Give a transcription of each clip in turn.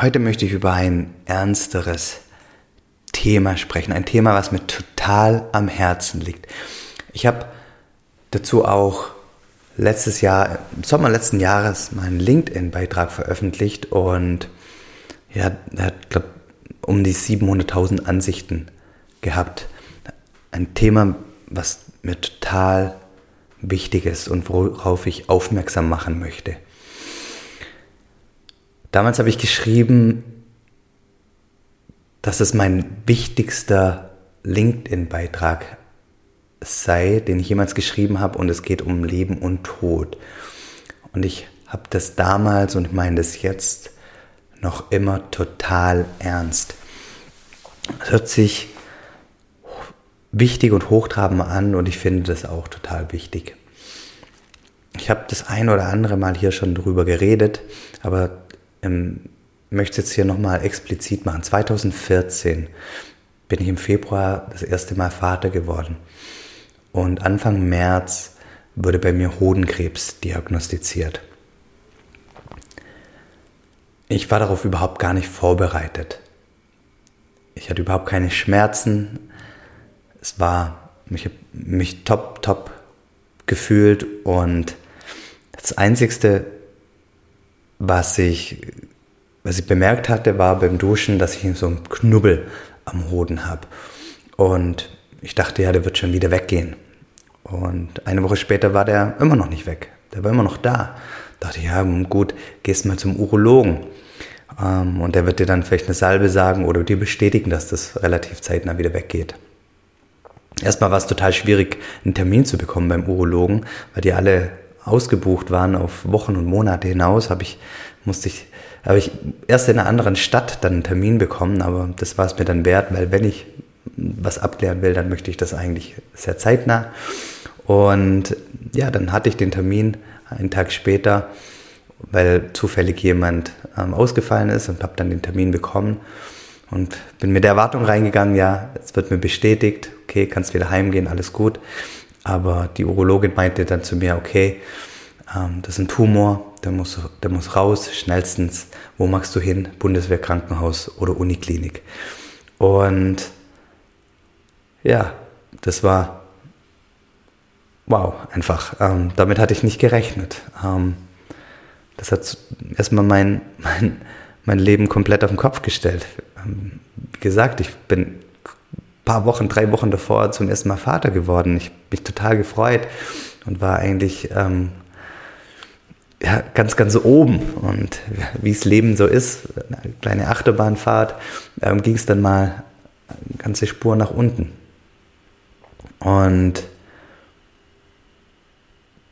Heute möchte ich über ein ernsteres Thema sprechen. Ein Thema, was mir total am Herzen liegt. Ich habe dazu auch letztes Jahr, im Sommer letzten Jahres, meinen LinkedIn-Beitrag veröffentlicht und ja, er hat, glaube um die 700.000 Ansichten gehabt. Ein Thema, was mir total wichtig ist und worauf ich aufmerksam machen möchte. Damals habe ich geschrieben, dass es mein wichtigster LinkedIn-Beitrag sei, den ich jemals geschrieben habe und es geht um Leben und Tod. Und ich habe das damals und meine das jetzt noch immer total ernst. Es hört sich wichtig und hochtrabend an und ich finde das auch total wichtig. Ich habe das ein oder andere Mal hier schon drüber geredet, aber ähm, möchte jetzt hier nochmal explizit machen. 2014 bin ich im Februar das erste Mal Vater geworden. Und Anfang März wurde bei mir Hodenkrebs diagnostiziert. Ich war darauf überhaupt gar nicht vorbereitet. Ich hatte überhaupt keine Schmerzen. Es war, ich habe mich top, top gefühlt und das Einzigste, was ich, was ich bemerkt hatte, war beim Duschen, dass ich so einen Knubbel am Hoden habe. Und ich dachte, ja, der wird schon wieder weggehen. Und eine Woche später war der immer noch nicht weg. Der war immer noch da. Dachte ich, ja, gut, gehst mal zum Urologen. Ähm, und der wird dir dann vielleicht eine Salbe sagen oder dir bestätigen, dass das relativ zeitnah wieder weggeht. Erstmal war es total schwierig, einen Termin zu bekommen beim Urologen, weil die alle ausgebucht waren auf Wochen und Monate hinaus, habe ich, musste ich, habe ich erst in einer anderen Stadt dann einen Termin bekommen, aber das war es mir dann wert, weil wenn ich was abklären will, dann möchte ich das eigentlich sehr zeitnah. Und ja, dann hatte ich den Termin einen Tag später, weil zufällig jemand ähm, ausgefallen ist und habe dann den Termin bekommen und bin mit der Erwartung reingegangen, ja, es wird mir bestätigt, okay, kannst wieder heimgehen, alles gut. Aber die Urologin meinte dann zu mir, okay, ähm, das ist ein Tumor, der muss, der muss raus, schnellstens. Wo magst du hin? Bundeswehrkrankenhaus oder Uniklinik. Und ja, das war wow, einfach. Ähm, damit hatte ich nicht gerechnet. Ähm, das hat erstmal mein, mein, mein Leben komplett auf den Kopf gestellt. Ähm, wie gesagt, ich bin paar Wochen, drei Wochen davor zum ersten Mal Vater geworden. Ich mich total gefreut und war eigentlich ähm, ja, ganz, ganz oben. Und wie es Leben so ist, eine kleine Achterbahnfahrt, ähm, ging es dann mal eine ganze Spur nach unten. Und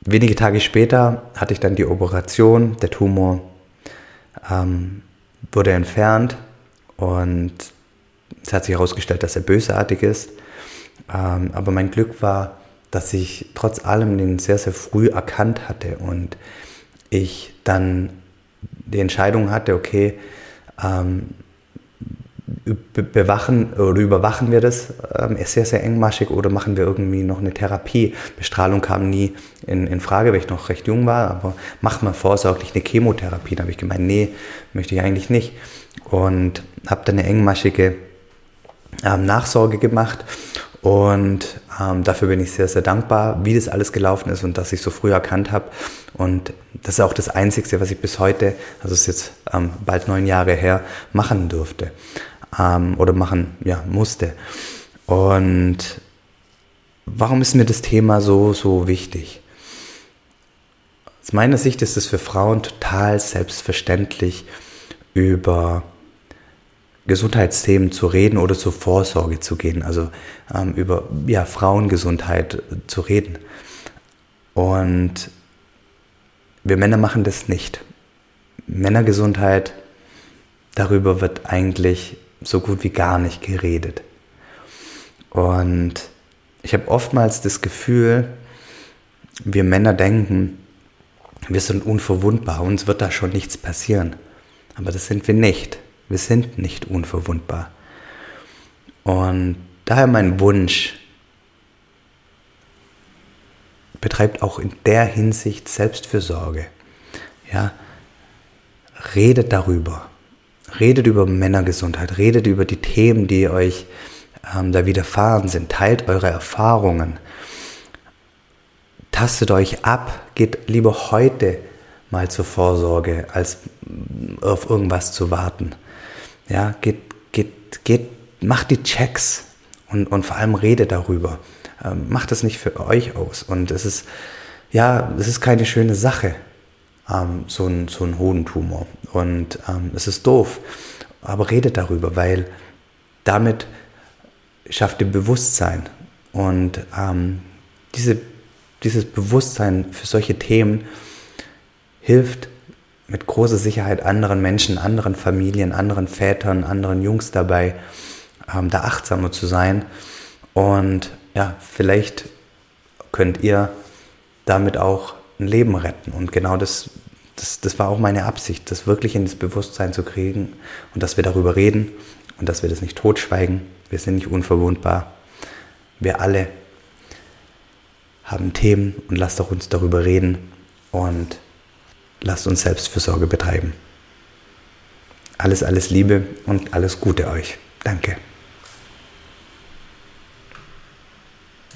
wenige Tage später hatte ich dann die Operation, der Tumor ähm, wurde entfernt und es hat sich herausgestellt, dass er bösartig ist. Ähm, aber mein Glück war, dass ich trotz allem den sehr, sehr früh erkannt hatte und ich dann die Entscheidung hatte, okay, ähm, bewachen oder überwachen wir das ähm, sehr, sehr engmaschig oder machen wir irgendwie noch eine Therapie? Bestrahlung kam nie in, in Frage, weil ich noch recht jung war, aber machen wir vorsorglich eine Chemotherapie. Da habe ich gemeint, nee, möchte ich eigentlich nicht. Und habe dann eine engmaschige ähm, Nachsorge gemacht. Und ähm, dafür bin ich sehr, sehr dankbar, wie das alles gelaufen ist und dass ich so früh erkannt habe. Und das ist auch das Einzige, was ich bis heute, also es ist jetzt ähm, bald neun Jahre her, machen durfte ähm, oder machen ja, musste. Und warum ist mir das Thema so, so wichtig? Aus meiner Sicht ist es für Frauen total selbstverständlich, über Gesundheitsthemen zu reden oder zur Vorsorge zu gehen, also ähm, über ja, Frauengesundheit äh, zu reden. Und wir Männer machen das nicht. Männergesundheit, darüber wird eigentlich so gut wie gar nicht geredet. Und ich habe oftmals das Gefühl, wir Männer denken, wir sind unverwundbar, uns wird da schon nichts passieren. Aber das sind wir nicht. Wir sind nicht unverwundbar. Und daher mein Wunsch, betreibt auch in der Hinsicht Selbstfürsorge. Ja, redet darüber. redet über Männergesundheit, redet über die Themen, die euch ähm, da widerfahren sind, teilt eure Erfahrungen, tastet euch ab, geht lieber heute mal zur Vorsorge, als auf irgendwas zu warten. Ja, geht, geht, geht, macht die Checks und, und vor allem redet darüber. Ähm, macht das nicht für euch aus. Und es ist, ja, es ist keine schöne Sache, ähm, so, ein, so ein Hodentumor. Und ähm, es ist doof. Aber redet darüber, weil damit schafft ihr Bewusstsein. Und ähm, diese, dieses Bewusstsein für solche Themen hilft mit großer Sicherheit anderen Menschen, anderen Familien, anderen Vätern, anderen Jungs dabei, ähm, da achtsamer zu sein. Und ja, vielleicht könnt ihr damit auch ein Leben retten. Und genau das, das, das war auch meine Absicht, das wirklich in das Bewusstsein zu kriegen und dass wir darüber reden und dass wir das nicht totschweigen. Wir sind nicht unverwundbar. Wir alle haben Themen und lasst auch uns darüber reden und lasst uns Selbstfürsorge betreiben. Alles, alles Liebe und alles Gute euch. Danke.